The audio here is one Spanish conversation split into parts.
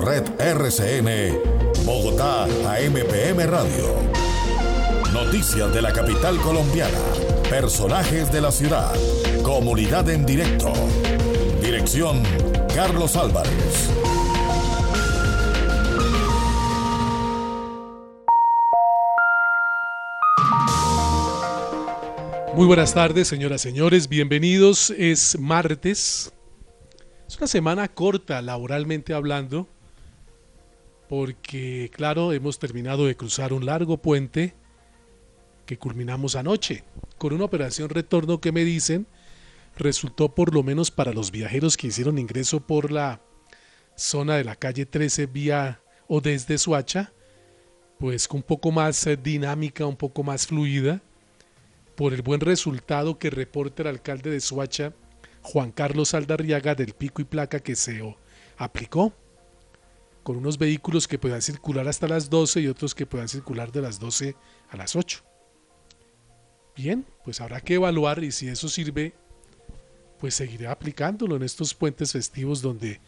Red RCN, Bogotá AMPM Radio. Noticias de la capital colombiana, personajes de la ciudad, comunidad en directo. Dirección Carlos Álvarez. Muy buenas tardes, señoras y señores. Bienvenidos. Es martes. Es una semana corta, laboralmente hablando, porque, claro, hemos terminado de cruzar un largo puente que culminamos anoche, con una operación retorno que me dicen resultó por lo menos para los viajeros que hicieron ingreso por la zona de la calle 13 vía o desde Suacha, pues un poco más eh, dinámica, un poco más fluida por el buen resultado que reporta el alcalde de Suacha, Juan Carlos Aldarriaga, del pico y placa que se aplicó, con unos vehículos que puedan circular hasta las 12 y otros que puedan circular de las 12 a las 8. Bien, pues habrá que evaluar y si eso sirve, pues seguiré aplicándolo en estos puentes festivos donde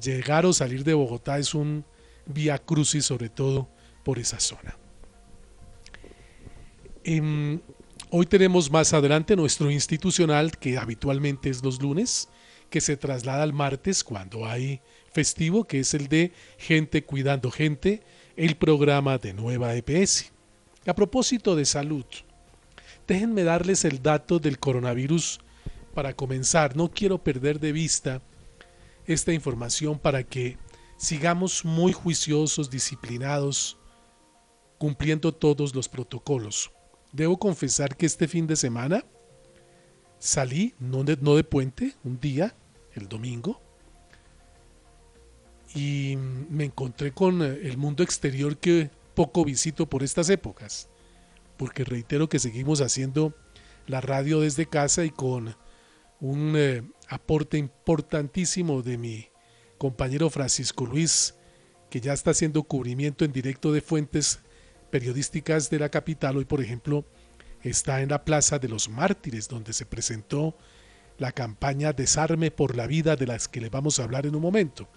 llegar o salir de Bogotá es un vía crucis, sobre todo por esa zona. En Hoy tenemos más adelante nuestro institucional, que habitualmente es los lunes, que se traslada al martes cuando hay festivo, que es el de Gente Cuidando Gente, el programa de Nueva EPS. A propósito de salud, déjenme darles el dato del coronavirus para comenzar. No quiero perder de vista esta información para que sigamos muy juiciosos, disciplinados, cumpliendo todos los protocolos. Debo confesar que este fin de semana salí, no de, no de puente, un día, el domingo, y me encontré con eh, el mundo exterior que poco visito por estas épocas, porque reitero que seguimos haciendo la radio desde casa y con un eh, aporte importantísimo de mi compañero Francisco Luis, que ya está haciendo cubrimiento en directo de fuentes periodísticas de la capital, hoy por ejemplo está en la Plaza de los Mártires, donde se presentó la campaña Desarme por la vida de las que le vamos a hablar en un momento.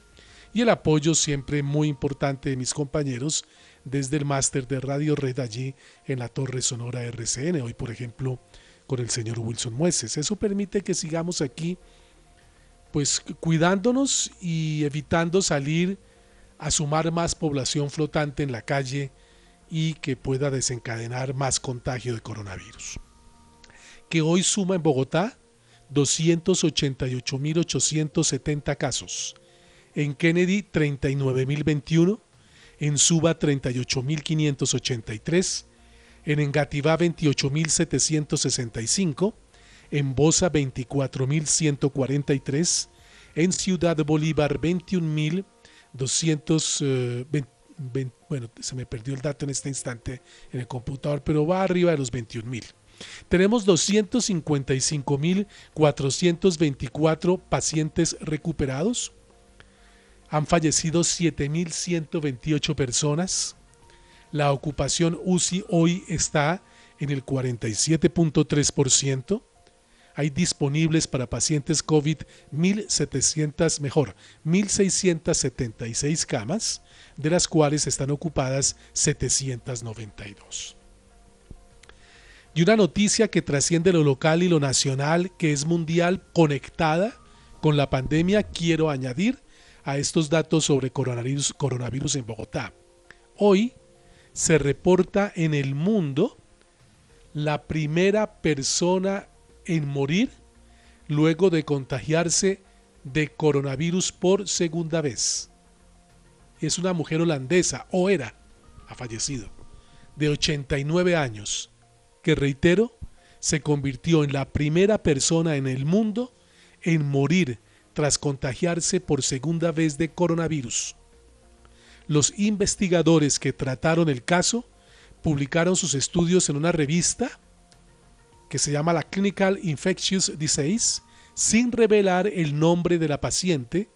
Y el apoyo siempre muy importante de mis compañeros desde el máster de Radio Red allí en la Torre Sonora RCN, hoy por ejemplo con el señor Wilson Mueces. Eso permite que sigamos aquí pues cuidándonos y evitando salir a sumar más población flotante en la calle y que pueda desencadenar más contagio de coronavirus. Que hoy suma en Bogotá 288.870 casos, en Kennedy 39.021, en Suba 38.583, en Engativá 28.765, en Bosa 24.143, en Ciudad Bolívar 21.220 bueno, se me perdió el dato en este instante en el computador, pero va arriba de los 21 mil. Tenemos 255.424 pacientes recuperados. Han fallecido 7.128 personas. La ocupación UCI hoy está en el 47.3% hay disponibles para pacientes COVID 1.700, mejor, 1.676 camas, de las cuales están ocupadas 792. Y una noticia que trasciende lo local y lo nacional, que es mundial, conectada con la pandemia, quiero añadir a estos datos sobre coronavirus, coronavirus en Bogotá. Hoy se reporta en el mundo la primera persona en morir luego de contagiarse de coronavirus por segunda vez. Es una mujer holandesa, o era, ha fallecido, de 89 años, que reitero, se convirtió en la primera persona en el mundo en morir tras contagiarse por segunda vez de coronavirus. Los investigadores que trataron el caso publicaron sus estudios en una revista que se llama la Clinical Infectious Disease, sin revelar el nombre de la paciente,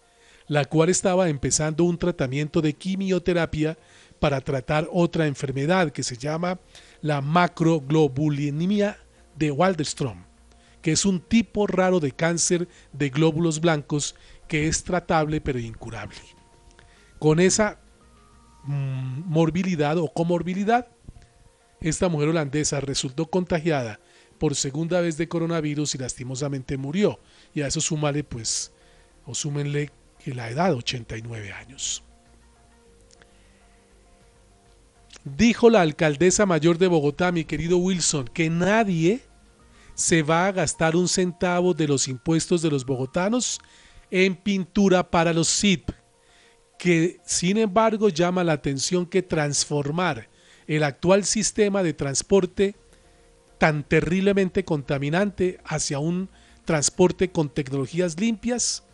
la cual estaba empezando un tratamiento de quimioterapia para tratar otra enfermedad que se llama la macroglobulinemia de Waldenstrom, que es un tipo raro de cáncer de glóbulos blancos que es tratable pero incurable. con esa mm, morbilidad o comorbilidad, esta mujer holandesa resultó contagiada por segunda vez de coronavirus y lastimosamente murió. Y a eso súmale pues, o súmenle que la edad, 89 años. Dijo la alcaldesa mayor de Bogotá, mi querido Wilson, que nadie se va a gastar un centavo de los impuestos de los bogotanos en pintura para los SIP, que sin embargo llama la atención que transformar el actual sistema de transporte tan terriblemente contaminante hacia un transporte con tecnologías limpias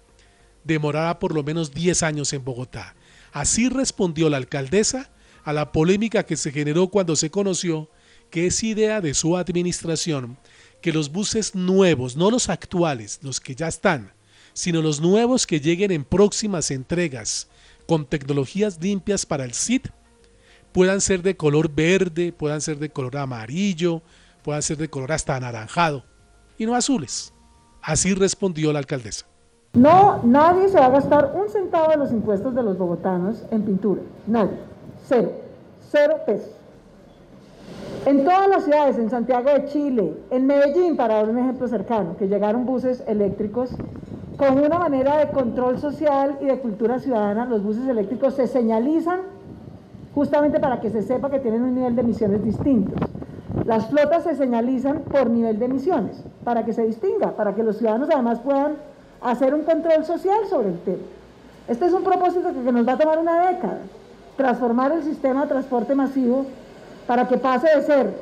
demorará por lo menos 10 años en Bogotá. Así respondió la alcaldesa a la polémica que se generó cuando se conoció que es idea de su administración que los buses nuevos, no los actuales, los que ya están, sino los nuevos que lleguen en próximas entregas con tecnologías limpias para el SIT, puedan ser de color verde, puedan ser de color amarillo, puedan ser de color hasta anaranjado, y no azules. Así respondió la alcaldesa. No, nadie se va a gastar un centavo de los impuestos de los bogotanos en pintura. Nadie. Cero. Cero pesos. En todas las ciudades, en Santiago de Chile, en Medellín, para dar un ejemplo cercano, que llegaron buses eléctricos con una manera de control social y de cultura ciudadana, los buses eléctricos se señalizan justamente para que se sepa que tienen un nivel de emisiones distintos. Las flotas se señalizan por nivel de emisiones, para que se distinga, para que los ciudadanos además puedan hacer un control social sobre el tema. Este es un propósito que nos va a tomar una década, transformar el sistema de transporte masivo para que pase de ser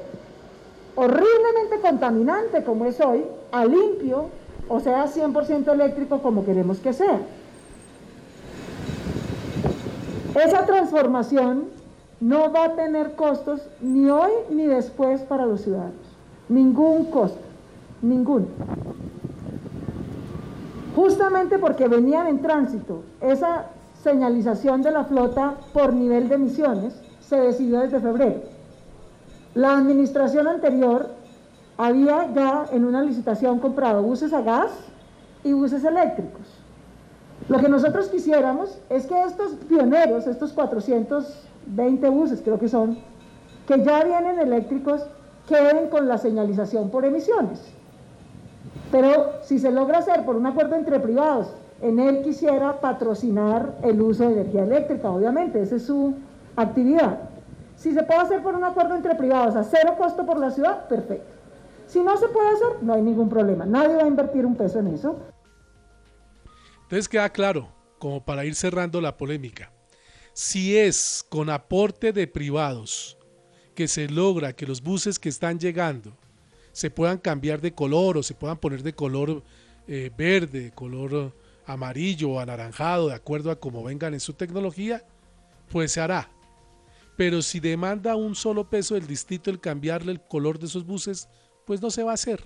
horriblemente contaminante como es hoy, a limpio, o sea, 100% eléctrico como queremos que sea. Esa transformación no va a tener costos ni hoy ni después para los ciudadanos. Ningún costo, ninguno. Justamente porque venían en tránsito esa señalización de la flota por nivel de emisiones, se decidió desde febrero. La administración anterior había ya en una licitación comprado buses a gas y buses eléctricos. Lo que nosotros quisiéramos es que estos pioneros, estos 420 buses creo que son, que ya vienen eléctricos, queden con la señalización por emisiones. Pero si se logra hacer por un acuerdo entre privados, en él quisiera patrocinar el uso de energía eléctrica, obviamente, esa es su actividad. Si se puede hacer por un acuerdo entre privados a cero costo por la ciudad, perfecto. Si no se puede hacer, no hay ningún problema. Nadie va a invertir un peso en eso. Entonces queda claro, como para ir cerrando la polémica, si es con aporte de privados que se logra que los buses que están llegando se puedan cambiar de color o se puedan poner de color eh, verde, color amarillo o anaranjado, de acuerdo a cómo vengan en su tecnología, pues se hará. Pero si demanda un solo peso del distrito el cambiarle el color de esos buses, pues no se va a hacer.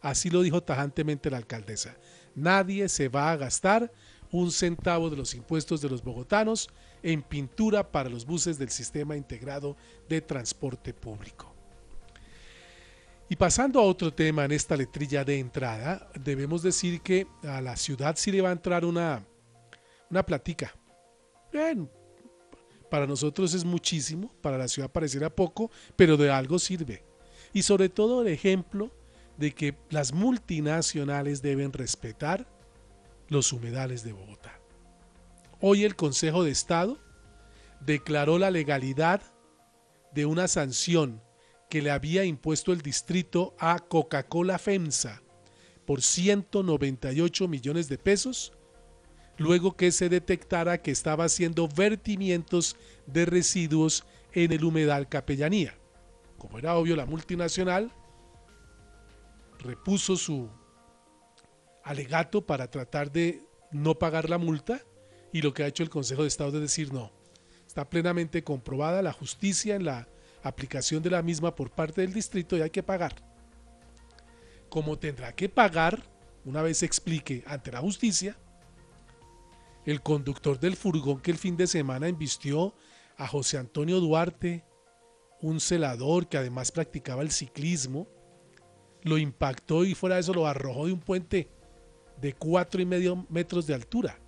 Así lo dijo tajantemente la alcaldesa. Nadie se va a gastar un centavo de los impuestos de los bogotanos en pintura para los buses del sistema integrado de transporte público. Y pasando a otro tema en esta letrilla de entrada, debemos decir que a la ciudad sí le va a entrar una, una platica. Bien, para nosotros es muchísimo, para la ciudad pareciera poco, pero de algo sirve. Y sobre todo el ejemplo de que las multinacionales deben respetar los humedales de Bogotá. Hoy el Consejo de Estado declaró la legalidad de una sanción que le había impuesto el distrito a Coca-Cola FEMSA por 198 millones de pesos luego que se detectara que estaba haciendo vertimientos de residuos en el humedal Capellanía. Como era obvio, la multinacional repuso su alegato para tratar de no pagar la multa y lo que ha hecho el Consejo de Estado es decir no. Está plenamente comprobada la justicia en la aplicación de la misma por parte del distrito y hay que pagar. Como tendrá que pagar, una vez se explique ante la justicia, el conductor del furgón que el fin de semana embistió a José Antonio Duarte, un celador que además practicaba el ciclismo, lo impactó y fuera de eso lo arrojó de un puente de cuatro y medio metros de altura.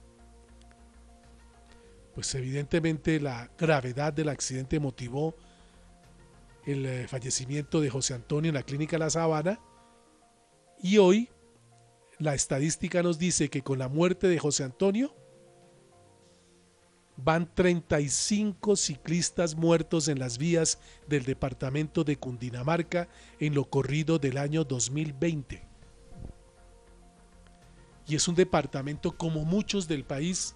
pues evidentemente la gravedad del accidente motivó el eh, fallecimiento de José Antonio en la clínica La Sabana y hoy la estadística nos dice que con la muerte de José Antonio van 35 ciclistas muertos en las vías del departamento de Cundinamarca en lo corrido del año 2020. Y es un departamento como muchos del país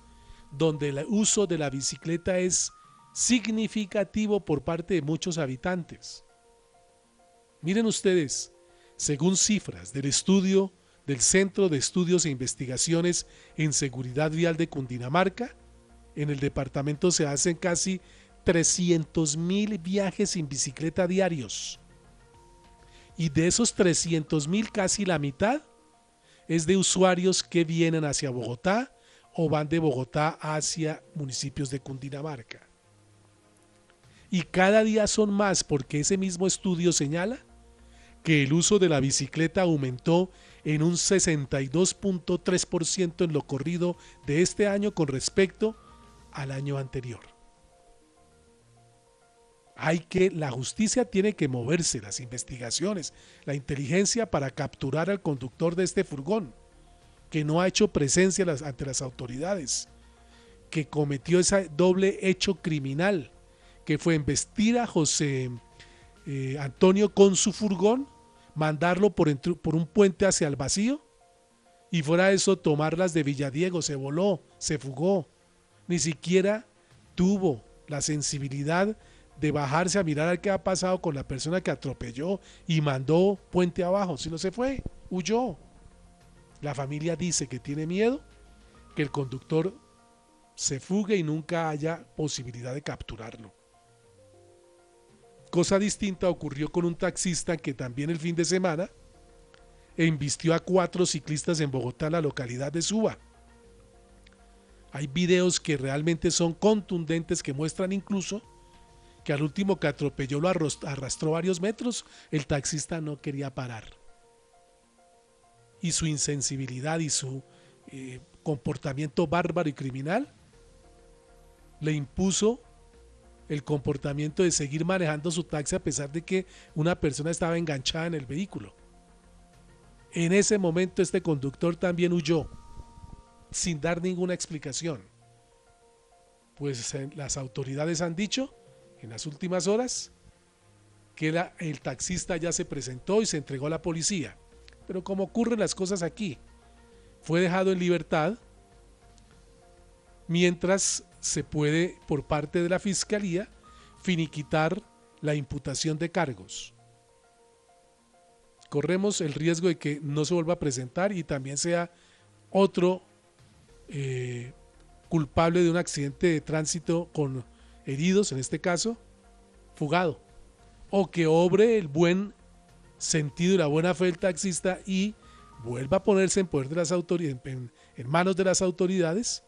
donde el uso de la bicicleta es significativo por parte de muchos habitantes. Miren ustedes, según cifras del estudio del Centro de Estudios e Investigaciones en Seguridad Vial de Cundinamarca, en el departamento se hacen casi 300 mil viajes en bicicleta diarios. Y de esos 300 mil, casi la mitad es de usuarios que vienen hacia Bogotá o van de Bogotá hacia municipios de Cundinamarca. Y cada día son más porque ese mismo estudio señala que el uso de la bicicleta aumentó en un 62.3% en lo corrido de este año con respecto al año anterior. Hay que, la justicia tiene que moverse, las investigaciones, la inteligencia para capturar al conductor de este furgón que no ha hecho presencia ante las autoridades, que cometió ese doble hecho criminal, que fue embestir a José eh, Antonio con su furgón, mandarlo por, por un puente hacia el vacío, y fuera eso tomarlas de Villadiego, se voló, se fugó, ni siquiera tuvo la sensibilidad de bajarse a mirar qué ha pasado con la persona que atropelló y mandó puente abajo, si no se fue, huyó. La familia dice que tiene miedo que el conductor se fugue y nunca haya posibilidad de capturarlo. Cosa distinta ocurrió con un taxista que también el fin de semana embistió a cuatro ciclistas en Bogotá, la localidad de Suba. Hay videos que realmente son contundentes que muestran incluso que al último que atropelló lo arrastró varios metros, el taxista no quería parar y su insensibilidad y su eh, comportamiento bárbaro y criminal le impuso el comportamiento de seguir manejando su taxi a pesar de que una persona estaba enganchada en el vehículo. En ese momento este conductor también huyó, sin dar ninguna explicación. Pues eh, las autoridades han dicho en las últimas horas que el taxista ya se presentó y se entregó a la policía. Pero como ocurren las cosas aquí, fue dejado en libertad mientras se puede por parte de la Fiscalía finiquitar la imputación de cargos. Corremos el riesgo de que no se vuelva a presentar y también sea otro eh, culpable de un accidente de tránsito con heridos, en este caso, fugado. O que obre el buen sentido y la buena fe del taxista y vuelva a ponerse en poder de las autoridades, en, manos de las autoridades,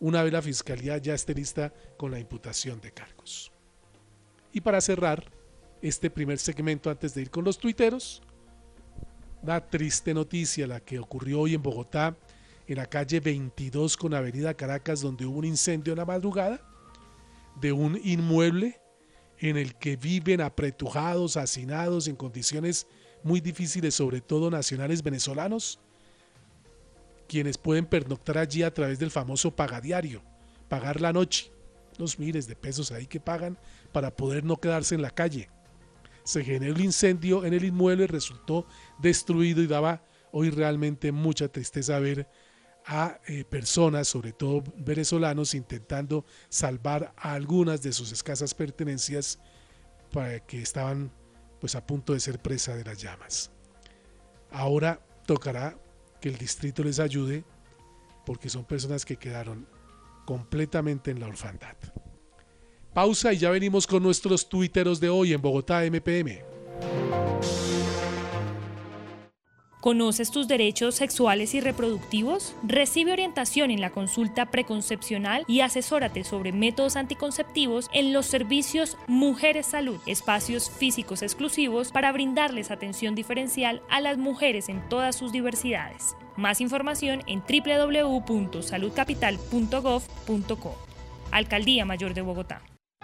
una vez la fiscalía ya esté lista con la imputación de cargos. Y para cerrar este primer segmento antes de ir con los tuiteros, una triste noticia la que ocurrió hoy en Bogotá, en la calle 22 con Avenida Caracas, donde hubo un incendio en la madrugada de un inmueble en el que viven apretujados, hacinados en condiciones muy difíciles, sobre todo nacionales venezolanos, quienes pueden pernoctar allí a través del famoso pagadiario, pagar la noche, los miles de pesos ahí que pagan para poder no quedarse en la calle. Se generó el incendio en el inmueble, resultó destruido y daba hoy realmente mucha tristeza ver a eh, personas, sobre todo venezolanos, intentando salvar a algunas de sus escasas pertenencias para que estaban pues a punto de ser presa de las llamas. Ahora tocará que el distrito les ayude porque son personas que quedaron completamente en la orfandad. Pausa y ya venimos con nuestros tuiteros de hoy en Bogotá MPM. ¿Conoces tus derechos sexuales y reproductivos? Recibe orientación en la consulta preconcepcional y asesórate sobre métodos anticonceptivos en los servicios Mujeres Salud, espacios físicos exclusivos para brindarles atención diferencial a las mujeres en todas sus diversidades. Más información en www.saludcapital.gov.co. Alcaldía Mayor de Bogotá.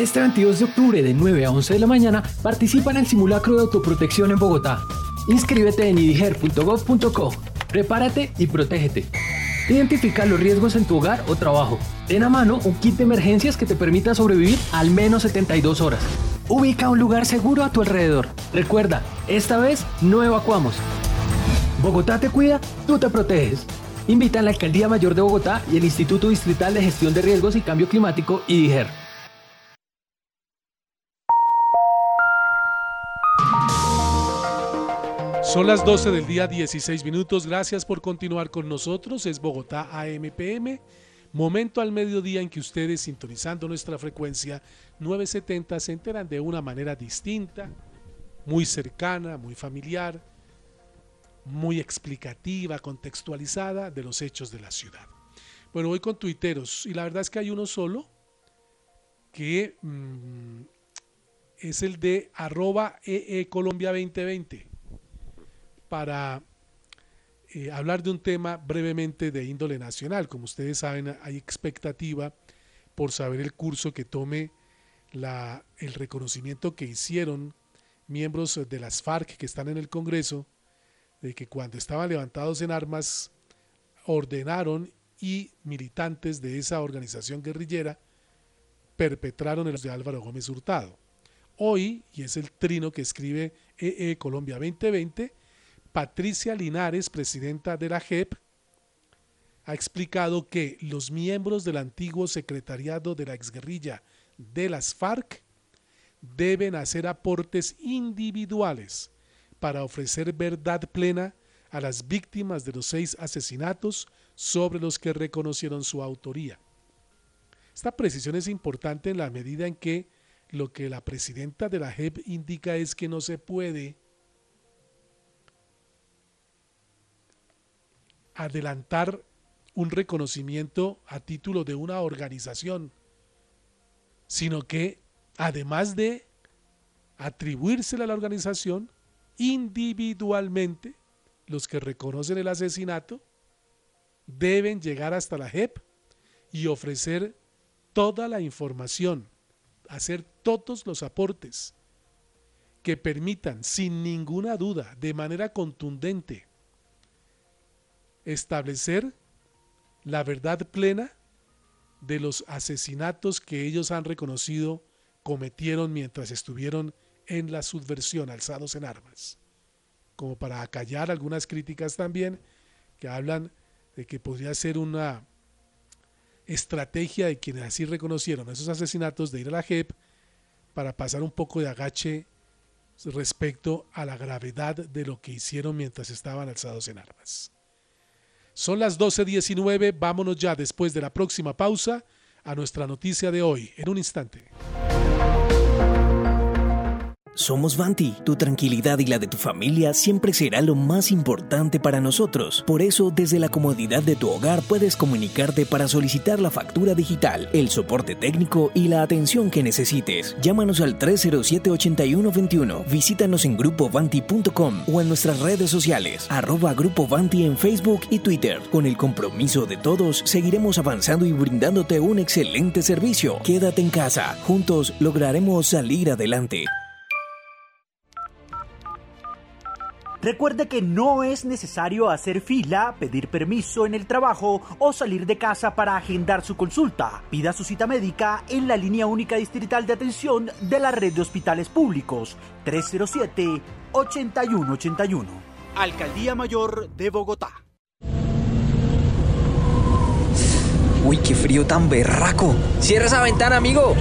Este 22 de octubre de 9 a 11 de la mañana participa en el simulacro de autoprotección en Bogotá. Inscríbete en idiger.gov.co. Prepárate y protégete. Identifica los riesgos en tu hogar o trabajo. Ten a mano un kit de emergencias que te permita sobrevivir al menos 72 horas. Ubica un lugar seguro a tu alrededor. Recuerda, esta vez no evacuamos. Bogotá te cuida, tú te proteges. Invita a la Alcaldía Mayor de Bogotá y el Instituto Distrital de Gestión de Riesgos y Cambio Climático, IDIGER. Son las 12 del día 16 minutos. Gracias por continuar con nosotros. Es Bogotá AMPM. Momento al mediodía en que ustedes, sintonizando nuestra frecuencia 970, se enteran de una manera distinta, muy cercana, muy familiar, muy explicativa, contextualizada de los hechos de la ciudad. Bueno, voy con tuiteros y la verdad es que hay uno solo que mm, es el de arroba EE Colombia 2020 para eh, hablar de un tema brevemente de índole nacional. Como ustedes saben, hay expectativa por saber el curso que tome la, el reconocimiento que hicieron miembros de las FARC que están en el Congreso, de que cuando estaban levantados en armas, ordenaron y militantes de esa organización guerrillera perpetraron el de Álvaro Gómez Hurtado. Hoy, y es el trino que escribe EE Colombia 2020, Patricia Linares, presidenta de la JEP, ha explicado que los miembros del antiguo secretariado de la exguerrilla de las FARC deben hacer aportes individuales para ofrecer verdad plena a las víctimas de los seis asesinatos sobre los que reconocieron su autoría. Esta precisión es importante en la medida en que lo que la presidenta de la JEP indica es que no se puede adelantar un reconocimiento a título de una organización, sino que además de atribuírsela a la organización, individualmente los que reconocen el asesinato deben llegar hasta la JEP y ofrecer toda la información, hacer todos los aportes que permitan sin ninguna duda, de manera contundente, establecer la verdad plena de los asesinatos que ellos han reconocido cometieron mientras estuvieron en la subversión, alzados en armas. Como para acallar algunas críticas también que hablan de que podría ser una estrategia de quienes así reconocieron esos asesinatos de ir a la JEP para pasar un poco de agache respecto a la gravedad de lo que hicieron mientras estaban alzados en armas. Son las 12.19, vámonos ya después de la próxima pausa a nuestra noticia de hoy, en un instante. Somos Vanti, tu tranquilidad y la de tu familia siempre será lo más importante para nosotros. Por eso, desde la comodidad de tu hogar puedes comunicarte para solicitar la factura digital, el soporte técnico y la atención que necesites. Llámanos al 307-8121, visítanos en grupovanti.com o en nuestras redes sociales, arroba Grupo Vanti en Facebook y Twitter. Con el compromiso de todos, seguiremos avanzando y brindándote un excelente servicio. Quédate en casa, juntos lograremos salir adelante. Recuerde que no es necesario hacer fila, pedir permiso en el trabajo o salir de casa para agendar su consulta. Pida su cita médica en la línea única distrital de atención de la red de hospitales públicos 307-8181. Alcaldía Mayor de Bogotá. Uy, qué frío tan berraco. Cierra esa ventana, amigo.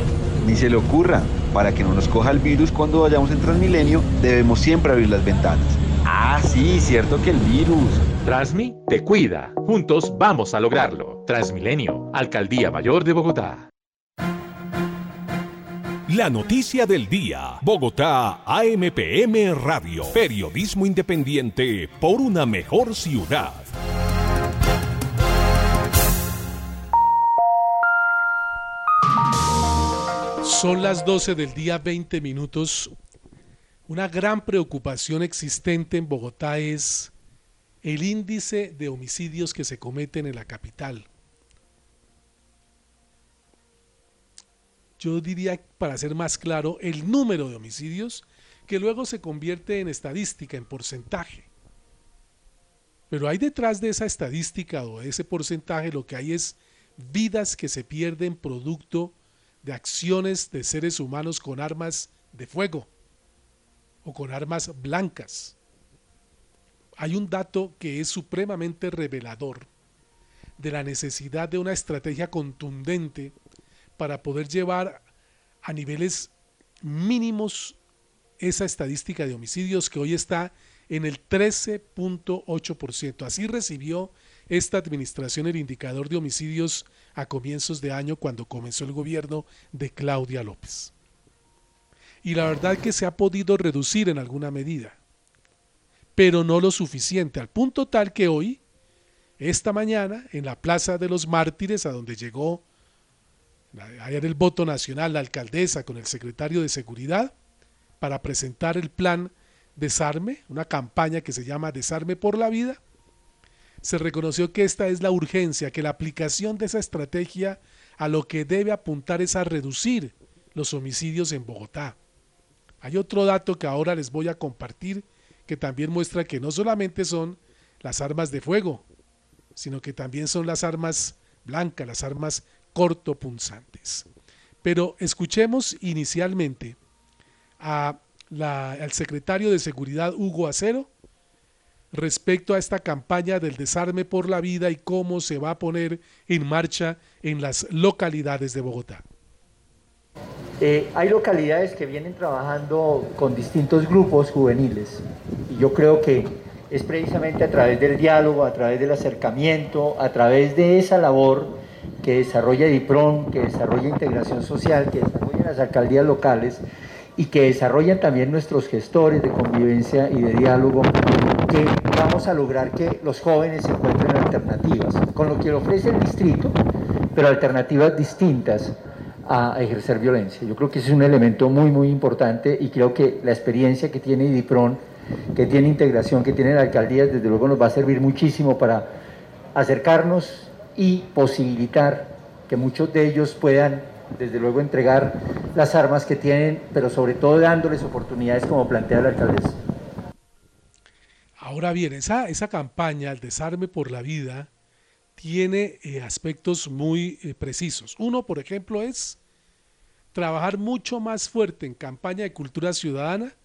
Ni se le ocurra. Para que no nos coja el virus cuando vayamos en Transmilenio, debemos siempre abrir las ventanas. Ah, sí, cierto que el virus. Transmi te cuida. Juntos vamos a lograrlo. Transmilenio, Alcaldía Mayor de Bogotá. La noticia del día. Bogotá, AMPM Radio. Periodismo independiente por una mejor ciudad. Son las 12 del día 20 minutos. Una gran preocupación existente en Bogotá es el índice de homicidios que se cometen en la capital. yo diría, para ser más claro, el número de homicidios que luego se convierte en estadística, en porcentaje. Pero hay detrás de esa estadística o de ese porcentaje lo que hay es vidas que se pierden producto de acciones de seres humanos con armas de fuego o con armas blancas. Hay un dato que es supremamente revelador de la necesidad de una estrategia contundente para poder llevar a niveles mínimos esa estadística de homicidios que hoy está en el 13.8%. Así recibió esta administración el indicador de homicidios a comienzos de año cuando comenzó el gobierno de Claudia López. Y la verdad que se ha podido reducir en alguna medida, pero no lo suficiente, al punto tal que hoy, esta mañana, en la Plaza de los Mártires, a donde llegó Ayer el voto nacional, la alcaldesa con el secretario de Seguridad para presentar el plan Desarme, una campaña que se llama Desarme por la Vida. Se reconoció que esta es la urgencia, que la aplicación de esa estrategia a lo que debe apuntar es a reducir los homicidios en Bogotá. Hay otro dato que ahora les voy a compartir que también muestra que no solamente son las armas de fuego, sino que también son las armas blancas, las armas cortopunzantes. Pero escuchemos inicialmente al secretario de Seguridad Hugo Acero respecto a esta campaña del desarme por la vida y cómo se va a poner en marcha en las localidades de Bogotá. Eh, hay localidades que vienen trabajando con distintos grupos juveniles. Y yo creo que es precisamente a través del diálogo, a través del acercamiento, a través de esa labor que desarrolla DIPRON, que desarrolla integración social, que desarrollan las alcaldías locales y que desarrollan también nuestros gestores de convivencia y de diálogo, que vamos a lograr que los jóvenes encuentren alternativas, con lo que le ofrece el distrito, pero alternativas distintas a ejercer violencia. Yo creo que ese es un elemento muy, muy importante y creo que la experiencia que tiene DIPRON, que tiene integración, que tiene la alcaldía, desde luego nos va a servir muchísimo para acercarnos y posibilitar que muchos de ellos puedan, desde luego, entregar las armas que tienen, pero sobre todo dándoles oportunidades como plantea la alcaldesa. Ahora bien, esa, esa campaña, el desarme por la vida, tiene eh, aspectos muy eh, precisos. Uno, por ejemplo, es trabajar mucho más fuerte en campaña de cultura ciudadana,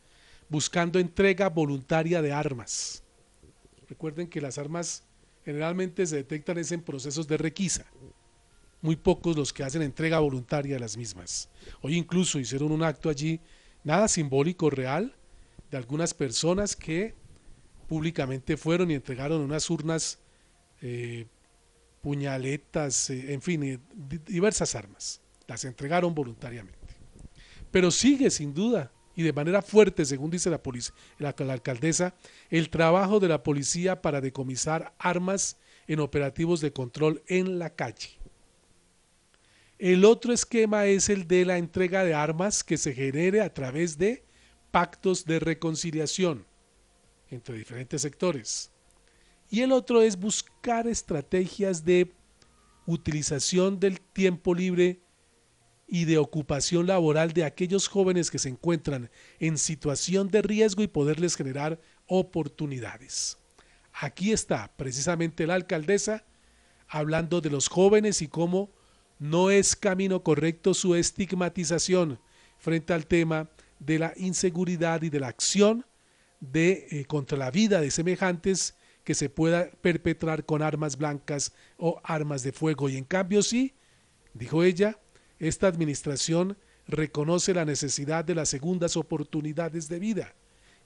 buscando entrega voluntaria de armas. Recuerden que las armas generalmente se detectan es en procesos de requisa. Muy pocos los que hacen entrega voluntaria de las mismas. Hoy incluso hicieron un acto allí, nada simbólico, real, de algunas personas que públicamente fueron y entregaron unas urnas, eh, puñaletas, eh, en fin, eh, diversas armas. Las entregaron voluntariamente. Pero sigue sin duda y de manera fuerte, según dice la, la, la, alcaldesa, el trabajo de la policía para decomisar armas en operativos de control en la calle. El otro esquema es el de la entrega de armas que se genere a través de pactos de reconciliación entre diferentes sectores. Y el otro es buscar estrategias de utilización del tiempo libre y de ocupación laboral de aquellos jóvenes que se encuentran en situación de riesgo y poderles generar oportunidades. Aquí está precisamente la alcaldesa hablando de los jóvenes y cómo no es camino correcto su estigmatización frente al tema de la inseguridad y de la acción de eh, contra la vida de semejantes que se pueda perpetrar con armas blancas o armas de fuego y en cambio sí, dijo ella, esta administración reconoce la necesidad de las segundas oportunidades de vida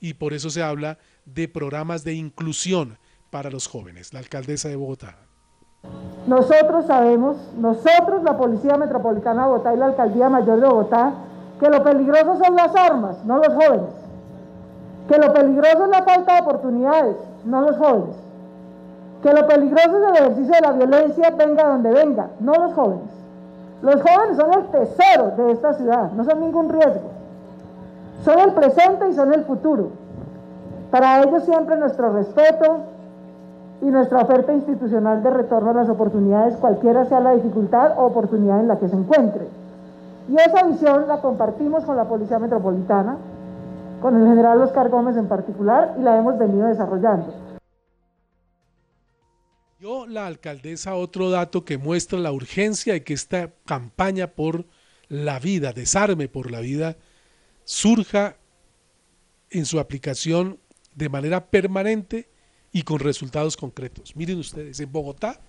y por eso se habla de programas de inclusión para los jóvenes. La alcaldesa de Bogotá. Nosotros sabemos, nosotros la Policía Metropolitana de Bogotá y la Alcaldía Mayor de Bogotá, que lo peligroso son las armas, no los jóvenes, que lo peligroso es la falta de oportunidades, no los jóvenes, que lo peligroso es el ejercicio de la violencia venga donde venga, no los jóvenes. Los jóvenes son el tesoro de esta ciudad, no son ningún riesgo. Son el presente y son el futuro. Para ellos siempre nuestro respeto y nuestra oferta institucional de retorno a las oportunidades, cualquiera sea la dificultad o oportunidad en la que se encuentre. Y esa visión la compartimos con la Policía Metropolitana, con el general Oscar Gómez en particular, y la hemos venido desarrollando. Yo, la alcaldesa, otro dato que muestra la urgencia de que esta campaña por la vida, desarme por la vida, surja en su aplicación de manera permanente y con resultados concretos. Miren ustedes, en Bogotá,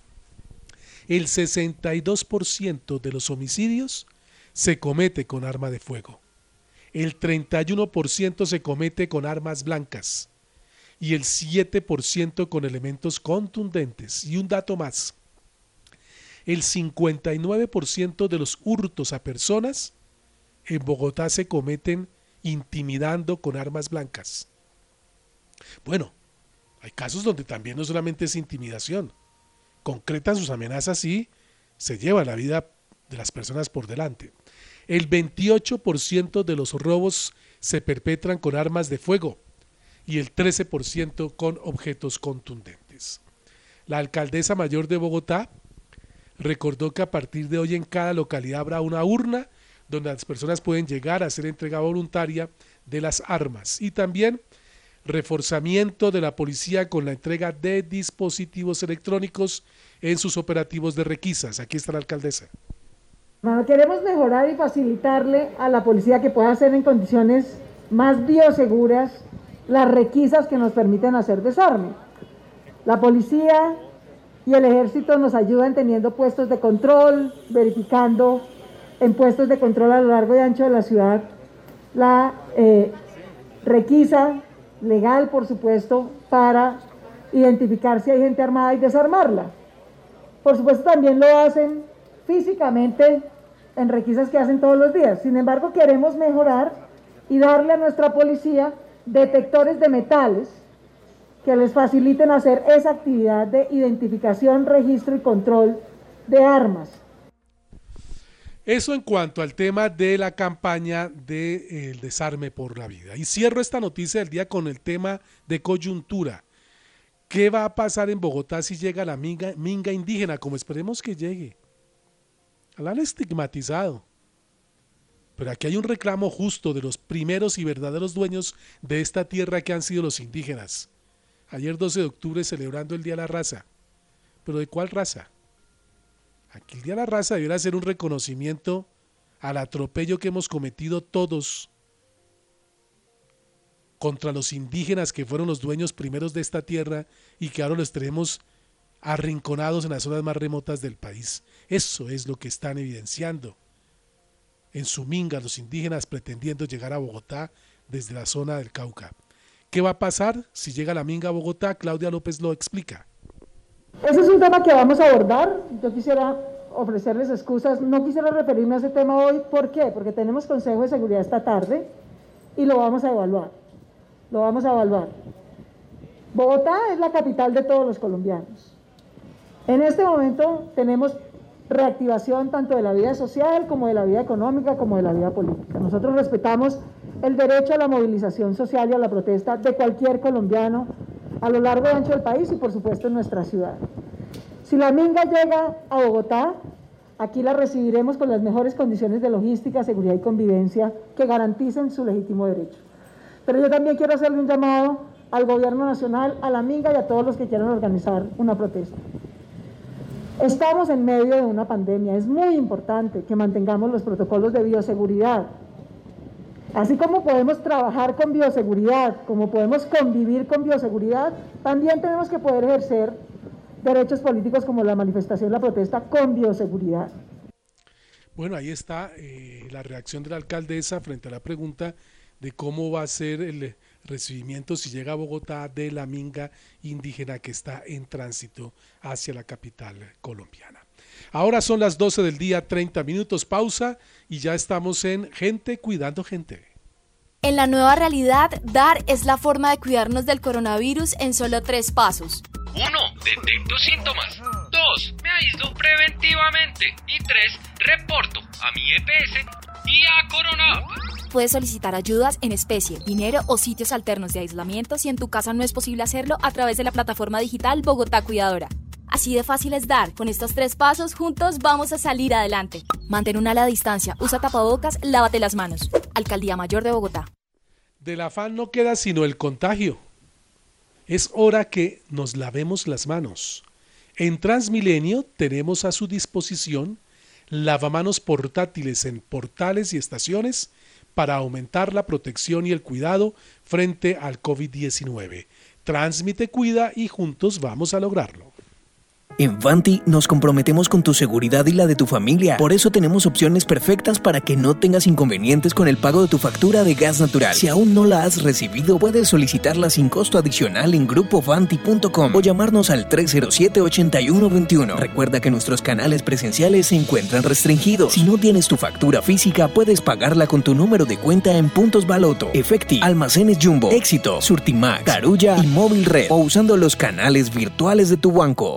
el 62% de los homicidios se comete con arma de fuego. El 31% se comete con armas blancas y el 7% con elementos contundentes. Y un dato más, el 59% de los hurtos a personas en Bogotá se cometen intimidando con armas blancas. Bueno, hay casos donde también no solamente es intimidación, concretan sus amenazas y se lleva la vida de las personas por delante. El 28% de los robos se perpetran con armas de fuego y el 13% con objetos contundentes. La alcaldesa mayor de Bogotá recordó que a partir de hoy en cada localidad habrá una urna donde las personas pueden llegar a hacer entrega voluntaria de las armas y también reforzamiento de la policía con la entrega de dispositivos electrónicos en sus operativos de requisas. Aquí está la alcaldesa. Queremos mejorar y facilitarle a la policía que pueda hacer en condiciones más bioseguras las requisas que nos permiten hacer desarme. La policía y el ejército nos ayudan teniendo puestos de control, verificando en puestos de control a lo largo y ancho de la ciudad la eh, requisa legal, por supuesto, para identificar si hay gente armada y desarmarla. Por supuesto, también lo hacen físicamente en requisas que hacen todos los días. Sin embargo, queremos mejorar y darle a nuestra policía detectores de metales que les faciliten hacer esa actividad de identificación, registro y control de armas. Eso en cuanto al tema de la campaña del de, desarme por la vida. Y cierro esta noticia del día con el tema de coyuntura. ¿Qué va a pasar en Bogotá si llega la minga, minga indígena? Como esperemos que llegue. La han estigmatizado. Pero aquí hay un reclamo justo de los primeros y verdaderos dueños de esta tierra que han sido los indígenas. Ayer 12 de octubre celebrando el Día de la Raza. ¿Pero de cuál raza? Aquí el Día de la Raza debería ser un reconocimiento al atropello que hemos cometido todos contra los indígenas que fueron los dueños primeros de esta tierra y que ahora los tenemos arrinconados en las zonas más remotas del país. Eso es lo que están evidenciando. En su minga los indígenas pretendiendo llegar a Bogotá desde la zona del Cauca. ¿Qué va a pasar si llega la minga a Bogotá? Claudia López lo explica. Ese es un tema que vamos a abordar. Yo quisiera ofrecerles excusas. No quisiera referirme a ese tema hoy. ¿Por qué? Porque tenemos Consejo de Seguridad esta tarde y lo vamos a evaluar. Lo vamos a evaluar. Bogotá es la capital de todos los colombianos. En este momento tenemos reactivación tanto de la vida social como de la vida económica como de la vida política. Nosotros respetamos el derecho a la movilización social y a la protesta de cualquier colombiano a lo largo y ancho del país y por supuesto en nuestra ciudad. Si la Minga llega a Bogotá, aquí la recibiremos con las mejores condiciones de logística, seguridad y convivencia que garanticen su legítimo derecho. Pero yo también quiero hacerle un llamado al gobierno nacional, a la Minga y a todos los que quieran organizar una protesta. Estamos en medio de una pandemia, es muy importante que mantengamos los protocolos de bioseguridad, Así como podemos trabajar con bioseguridad, como podemos convivir con bioseguridad, también tenemos que poder ejercer derechos políticos como la manifestación, la protesta con bioseguridad. Bueno, ahí está eh, la reacción de la alcaldesa frente a la pregunta de cómo va a ser el recibimiento si llega a Bogotá de la minga indígena que está en tránsito hacia la capital colombiana. Ahora son las 12 del día, 30 minutos, pausa y ya estamos en Gente Cuidando Gente. En la nueva realidad, dar es la forma de cuidarnos del coronavirus en solo tres pasos. 1. Detecto síntomas. 2. Me aíslo preventivamente. Y 3. Reporto a mi EPS y a Corona. Puedes solicitar ayudas en especie, dinero o sitios alternos de aislamiento si en tu casa no es posible hacerlo a través de la plataforma digital Bogotá Cuidadora. Así de fácil es dar. Con estos tres pasos juntos vamos a salir adelante. Mantén una ala distancia, usa tapabocas, lávate las manos. Alcaldía Mayor de Bogotá. Del afán no queda sino el contagio. Es hora que nos lavemos las manos. En Transmilenio tenemos a su disposición lavamanos portátiles en portales y estaciones para aumentar la protección y el cuidado frente al COVID-19. Transmite, cuida y juntos vamos a lograrlo. En Vanti nos comprometemos con tu seguridad y la de tu familia. Por eso tenemos opciones perfectas para que no tengas inconvenientes con el pago de tu factura de gas natural. Si aún no la has recibido, puedes solicitarla sin costo adicional en grupovanti.com o llamarnos al 307-8121. Recuerda que nuestros canales presenciales se encuentran restringidos. Si no tienes tu factura física, puedes pagarla con tu número de cuenta en Puntos Baloto, Efecti, Almacenes Jumbo, Éxito, Surtimax, Carulla y Móvil Red o usando los canales virtuales de tu banco.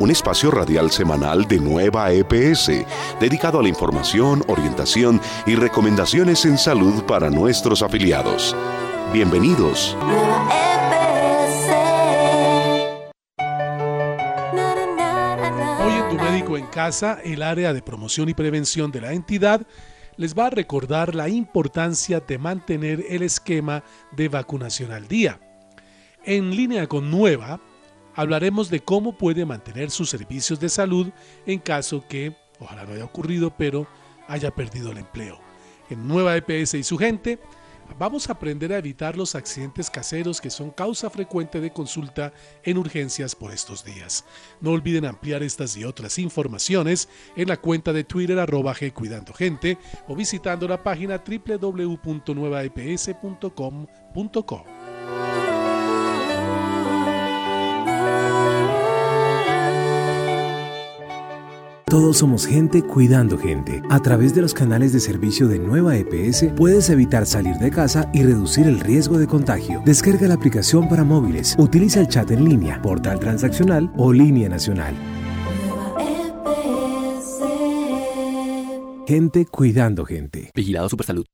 un espacio radial semanal de Nueva EPS, dedicado a la información, orientación y recomendaciones en salud para nuestros afiliados. Bienvenidos. en casa, el área de promoción y prevención de la entidad les va a recordar la importancia de mantener el esquema de vacunación al día. En línea con Nueva, hablaremos de cómo puede mantener sus servicios de salud en caso que, ojalá no haya ocurrido, pero haya perdido el empleo. En Nueva EPS y su gente, Vamos a aprender a evitar los accidentes caseros que son causa frecuente de consulta en urgencias por estos días. No olviden ampliar estas y otras informaciones en la cuenta de Twitter arroba G Cuidando Gente o visitando la página www.nuevaeps.com.co. Todos somos gente cuidando gente. A través de los canales de servicio de Nueva EPS puedes evitar salir de casa y reducir el riesgo de contagio. Descarga la aplicación para móviles, utiliza el chat en línea, portal transaccional o línea nacional. Gente cuidando gente. Vigilado Supersalud.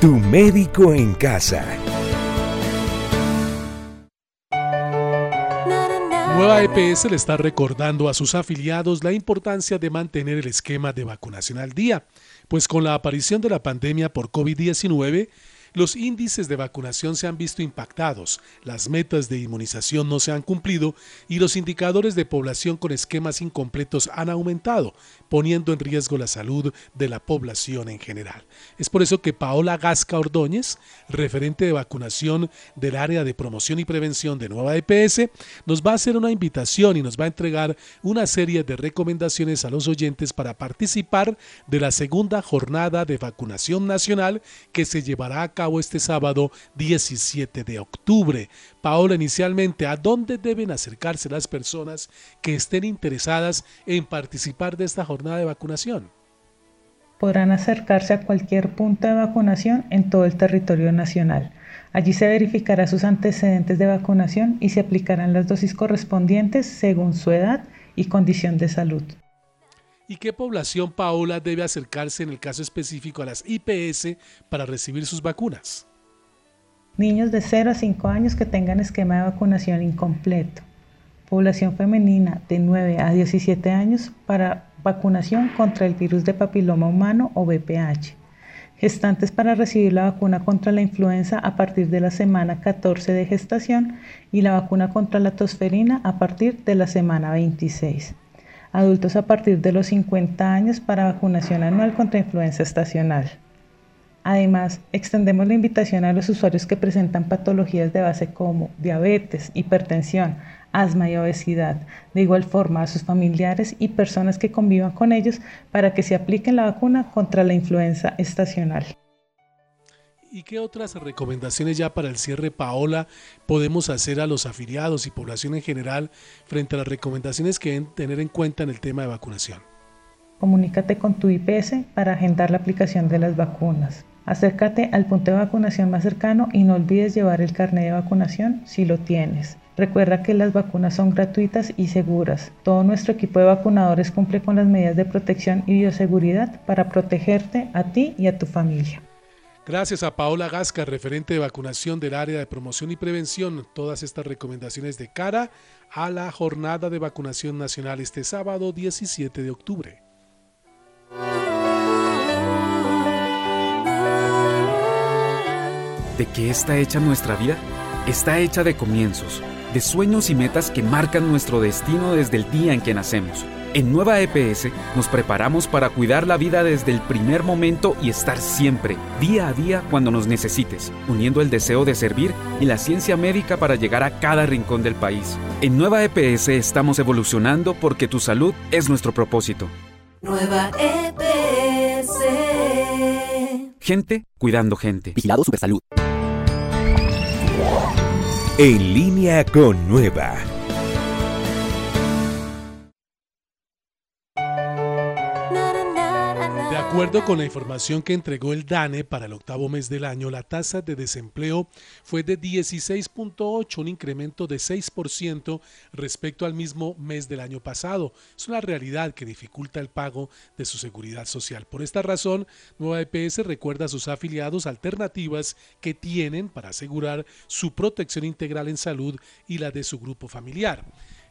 Tu médico en casa. Nueva EPS le está recordando a sus afiliados la importancia de mantener el esquema de vacunación al día, pues con la aparición de la pandemia por COVID-19, los índices de vacunación se han visto impactados, las metas de inmunización no se han cumplido y los indicadores de población con esquemas incompletos han aumentado, poniendo en riesgo la salud de la población en general. Es por eso que Paola Gasca Ordóñez, referente de vacunación del área de promoción y prevención de Nueva EPS, nos va a hacer una invitación y nos va a entregar una serie de recomendaciones a los oyentes para participar de la segunda jornada de vacunación nacional que se llevará a cabo cabo este sábado 17 de octubre. Paola, inicialmente, ¿a dónde deben acercarse las personas que estén interesadas en participar de esta jornada de vacunación? Podrán acercarse a cualquier punto de vacunación en todo el territorio nacional. Allí se verificará sus antecedentes de vacunación y se aplicarán las dosis correspondientes según su edad y condición de salud. ¿Y qué población, Paola, debe acercarse en el caso específico a las IPS para recibir sus vacunas? Niños de 0 a 5 años que tengan esquema de vacunación incompleto. Población femenina de 9 a 17 años para vacunación contra el virus de papiloma humano o VPH. Gestantes para recibir la vacuna contra la influenza a partir de la semana 14 de gestación y la vacuna contra la tosferina a partir de la semana 26 adultos a partir de los 50 años para vacunación anual contra influenza estacional. Además, extendemos la invitación a los usuarios que presentan patologías de base como diabetes, hipertensión, asma y obesidad, de igual forma a sus familiares y personas que convivan con ellos para que se apliquen la vacuna contra la influenza estacional. ¿Y qué otras recomendaciones ya para el cierre, Paola, podemos hacer a los afiliados y población en general frente a las recomendaciones que deben tener en cuenta en el tema de vacunación? Comunícate con tu IPS para agendar la aplicación de las vacunas. Acércate al punto de vacunación más cercano y no olvides llevar el carnet de vacunación si lo tienes. Recuerda que las vacunas son gratuitas y seguras. Todo nuestro equipo de vacunadores cumple con las medidas de protección y bioseguridad para protegerte a ti y a tu familia. Gracias a Paola Gasca, referente de vacunación del área de promoción y prevención, todas estas recomendaciones de cara a la jornada de vacunación nacional este sábado 17 de octubre. ¿De qué está hecha nuestra vida? Está hecha de comienzos, de sueños y metas que marcan nuestro destino desde el día en que nacemos en Nueva EPS nos preparamos para cuidar la vida desde el primer momento y estar siempre, día a día, cuando nos necesites, uniendo el deseo de servir y la ciencia médica para llegar a cada rincón del país. En Nueva EPS estamos evolucionando porque tu salud es nuestro propósito. Nueva EPS. Gente cuidando gente. Vigilado Supersalud. En línea con Nueva. Acuerdo con la información que entregó el DANE para el octavo mes del año, la tasa de desempleo fue de 16.8, un incremento de 6% respecto al mismo mes del año pasado. Es una realidad que dificulta el pago de su seguridad social. Por esta razón, Nueva EPS recuerda a sus afiliados alternativas que tienen para asegurar su protección integral en salud y la de su grupo familiar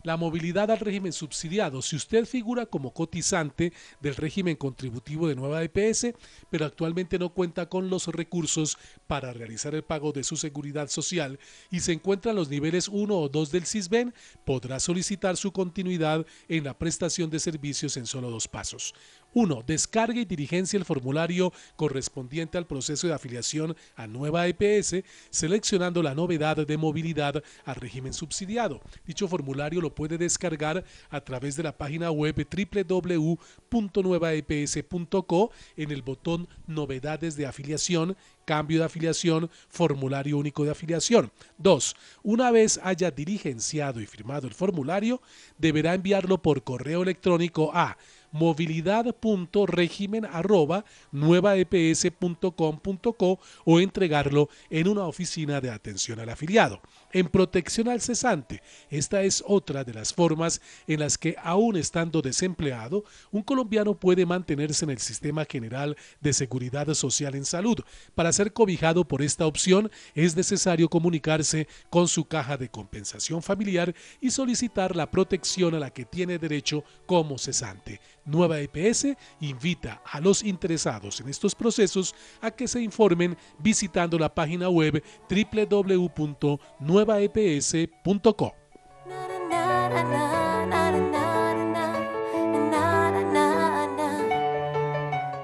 la movilidad al régimen subsidiado. Si usted figura como cotizante del régimen contributivo de nueva EPS, pero actualmente no cuenta con los recursos para realizar el pago de su seguridad social y se encuentra en los niveles 1 o 2 del CISBEN, podrá solicitar su continuidad en la prestación de servicios en solo dos pasos. 1. Descargue y dirigencia el formulario correspondiente al proceso de afiliación a nueva EPS, seleccionando la novedad de movilidad al régimen subsidiado. Dicho formulario lo puede descargar a través de la página web www.nuevaeps.co en el botón Novedades de afiliación cambio de afiliación, formulario único de afiliación. 2. Una vez haya diligenciado y firmado el formulario, deberá enviarlo por correo electrónico a movilidad.regimen@nuevaeps.com.co o entregarlo en una oficina de atención al afiliado. En protección al cesante, esta es otra de las formas en las que aún estando desempleado, un colombiano puede mantenerse en el sistema general de seguridad social en salud. Para ser cobijado por esta opción, es necesario comunicarse con su caja de compensación familiar y solicitar la protección a la que tiene derecho como cesante. Nueva EPS invita a los interesados en estos procesos a que se informen visitando la página web www.nuevaeps.co.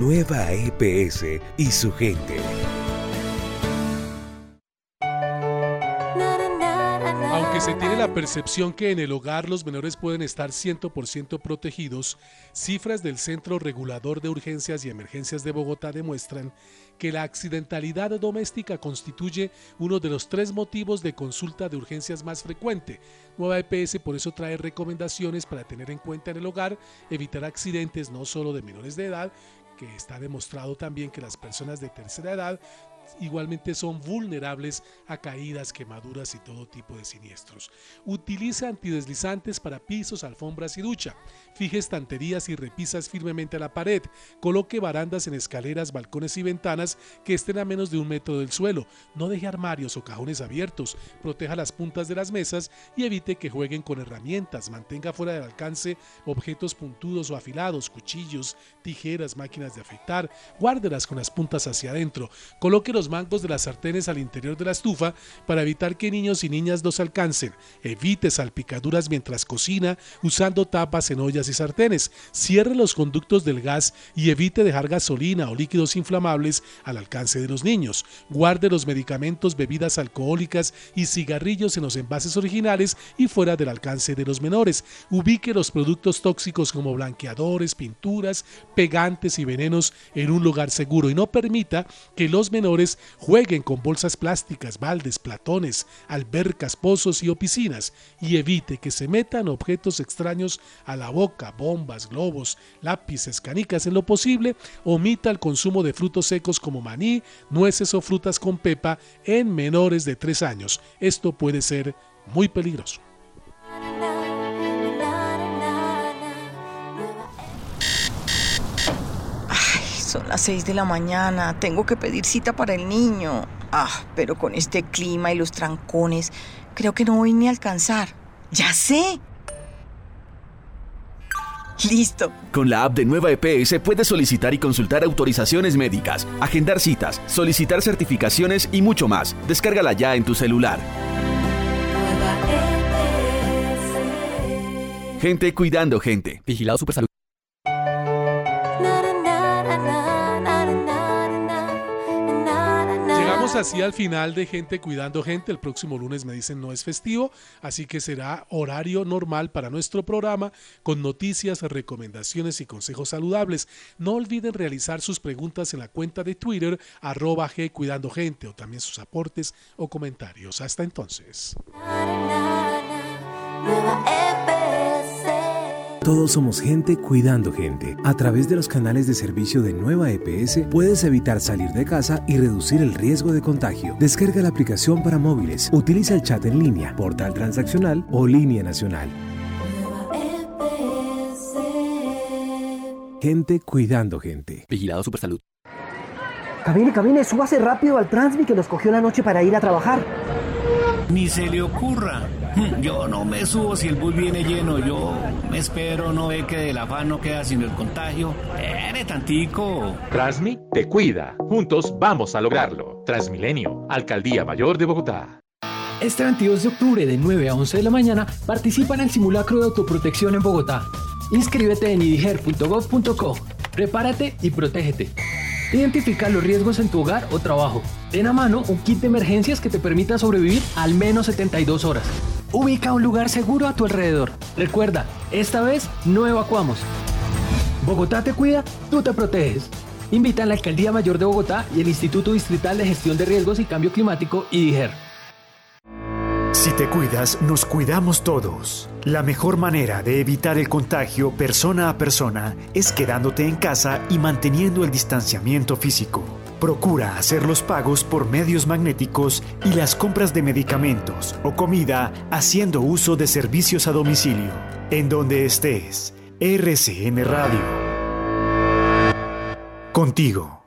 Nueva EPS y su gente. Aunque se tiene la percepción que en el hogar los menores pueden estar 100% protegidos, cifras del Centro Regulador de Urgencias y Emergencias de Bogotá demuestran que la accidentalidad doméstica constituye uno de los tres motivos de consulta de urgencias más frecuente. Nueva EPS por eso trae recomendaciones para tener en cuenta en el hogar, evitar accidentes no solo de menores de edad, que está demostrado también que las personas de tercera edad igualmente son vulnerables a caídas, quemaduras y todo tipo de siniestros. Utiliza antideslizantes para pisos, alfombras y ducha. Fije estanterías y repisas firmemente a la pared. Coloque barandas en escaleras, balcones y ventanas que estén a menos de un metro del suelo. No deje armarios o cajones abiertos. Proteja las puntas de las mesas y evite que jueguen con herramientas. Mantenga fuera del alcance objetos puntudos o afilados, cuchillos, tijeras, máquinas de afeitar. Guárdelas con las puntas hacia adentro. Coloque los mangos de las sartenes al interior de la estufa para evitar que niños y niñas los alcancen. Evite salpicaduras mientras cocina usando tapas en ollas y sartenes. Cierre los conductos del gas y evite dejar gasolina o líquidos inflamables al alcance de los niños. Guarde los medicamentos, bebidas alcohólicas y cigarrillos en los envases originales y fuera del alcance de los menores. Ubique los productos tóxicos como blanqueadores, pinturas, pegantes y venenos en un lugar seguro y no permita que los menores jueguen con bolsas plásticas, baldes, platones, albercas, pozos y o piscinas y evite que se metan objetos extraños a la boca, bombas, globos, lápices, canicas en lo posible, omita el consumo de frutos secos como maní, nueces o frutas con pepa en menores de 3 años. Esto puede ser muy peligroso. Son las 6 de la mañana, tengo que pedir cita para el niño. Ah, pero con este clima y los trancones, creo que no voy ni a alcanzar. Ya sé. Listo. Con la app de Nueva EPS puedes solicitar y consultar autorizaciones médicas, agendar citas, solicitar certificaciones y mucho más. Descárgala ya en tu celular. Gente cuidando gente. Vigilado Supersalud. Así al final de Gente Cuidando Gente. El próximo lunes me dicen no es festivo, así que será horario normal para nuestro programa con noticias, recomendaciones y consejos saludables. No olviden realizar sus preguntas en la cuenta de Twitter arroba G Cuidando Gente o también sus aportes o comentarios. Hasta entonces. Todos somos gente cuidando gente. A través de los canales de servicio de Nueva EPS puedes evitar salir de casa y reducir el riesgo de contagio. Descarga la aplicación para móviles, utiliza el chat en línea, portal transaccional o línea nacional. Gente cuidando gente. Vigilado Supersalud. Camine, camine, súbase rápido al Transmi que nos cogió la noche para ir a trabajar. Ni se le ocurra. Yo no me subo si el bus viene lleno. Yo me espero, no ve que del afán no queda sino el contagio. Ere tantico. Transmi te cuida. Juntos vamos a lograrlo. Transmilenio, Alcaldía Mayor de Bogotá. Este 22 de octubre de 9 a 11 de la mañana participa en el simulacro de autoprotección en Bogotá. Inscríbete en idiger.gov.co. Prepárate y protégete. Identifica los riesgos en tu hogar o trabajo. Ten a mano un kit de emergencias que te permita sobrevivir al menos 72 horas. Ubica un lugar seguro a tu alrededor. Recuerda, esta vez no evacuamos. Bogotá te cuida, tú te proteges. Invita a la Alcaldía Mayor de Bogotá y el Instituto Distrital de Gestión de Riesgos y Cambio Climático, IDIGER. Si te cuidas, nos cuidamos todos. La mejor manera de evitar el contagio persona a persona es quedándote en casa y manteniendo el distanciamiento físico. Procura hacer los pagos por medios magnéticos y las compras de medicamentos o comida haciendo uso de servicios a domicilio. En donde estés, RCN Radio. Contigo.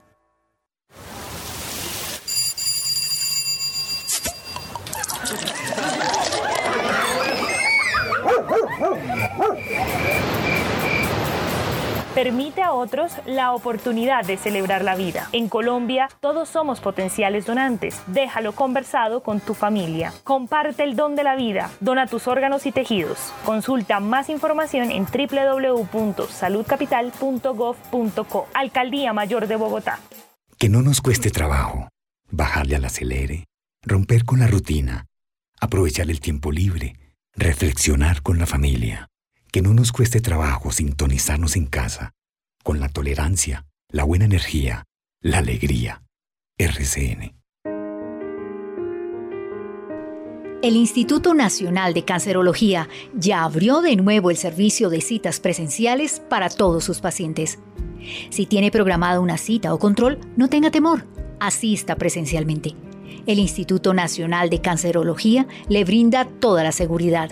Permite a otros la oportunidad de celebrar la vida. En Colombia, todos somos potenciales donantes. Déjalo conversado con tu familia. Comparte el don de la vida. Dona tus órganos y tejidos. Consulta más información en www.saludcapital.gov.co. Alcaldía Mayor de Bogotá. Que no nos cueste trabajo. Bajarle al acelere. Romper con la rutina. Aprovechar el tiempo libre. Reflexionar con la familia que no nos cueste trabajo sintonizarnos en casa, con la tolerancia, la buena energía, la alegría. RCN. El Instituto Nacional de Cancerología ya abrió de nuevo el servicio de citas presenciales para todos sus pacientes. Si tiene programada una cita o control, no tenga temor, asista presencialmente. El Instituto Nacional de Cancerología le brinda toda la seguridad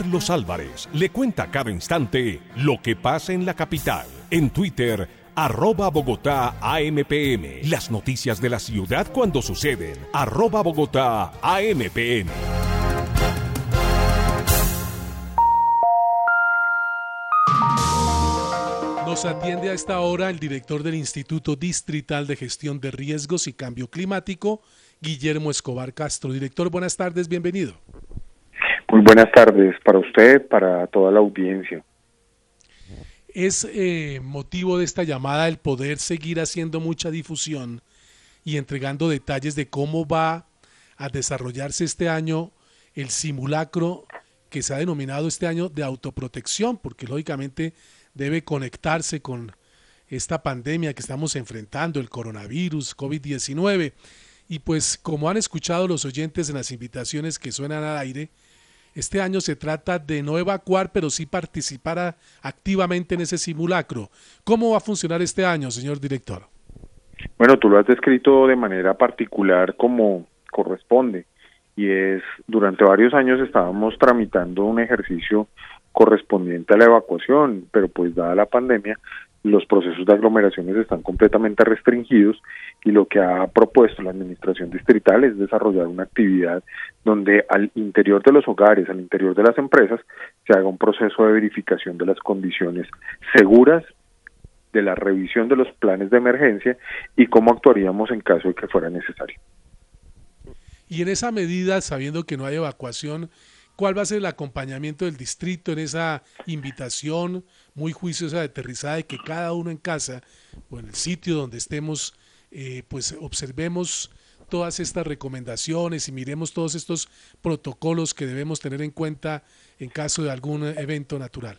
Carlos Álvarez le cuenta cada instante lo que pasa en la capital. En Twitter, arroba Bogotá AMPM. Las noticias de la ciudad cuando suceden. Arroba Bogotá AMPM. Nos atiende a esta hora el director del Instituto Distrital de Gestión de Riesgos y Cambio Climático, Guillermo Escobar Castro. Director, buenas tardes, bienvenido. Muy buenas tardes para usted, para toda la audiencia. Es eh, motivo de esta llamada el poder seguir haciendo mucha difusión y entregando detalles de cómo va a desarrollarse este año el simulacro que se ha denominado este año de autoprotección, porque lógicamente debe conectarse con esta pandemia que estamos enfrentando, el coronavirus, COVID-19. Y pues como han escuchado los oyentes en las invitaciones que suenan al aire, este año se trata de no evacuar, pero sí participar activamente en ese simulacro. ¿Cómo va a funcionar este año, señor director? Bueno, tú lo has descrito de manera particular como corresponde y es durante varios años estábamos tramitando un ejercicio correspondiente a la evacuación, pero pues dada la pandemia los procesos de aglomeraciones están completamente restringidos y lo que ha propuesto la administración distrital es desarrollar una actividad donde al interior de los hogares, al interior de las empresas, se haga un proceso de verificación de las condiciones seguras de la revisión de los planes de emergencia y cómo actuaríamos en caso de que fuera necesario. Y en esa medida, sabiendo que no hay evacuación, ¿cuál va a ser el acompañamiento del distrito en esa invitación muy juiciosa de aterrizada de que cada uno en casa o en el sitio donde estemos, eh, pues observemos todas estas recomendaciones y miremos todos estos protocolos que debemos tener en cuenta en caso de algún evento natural.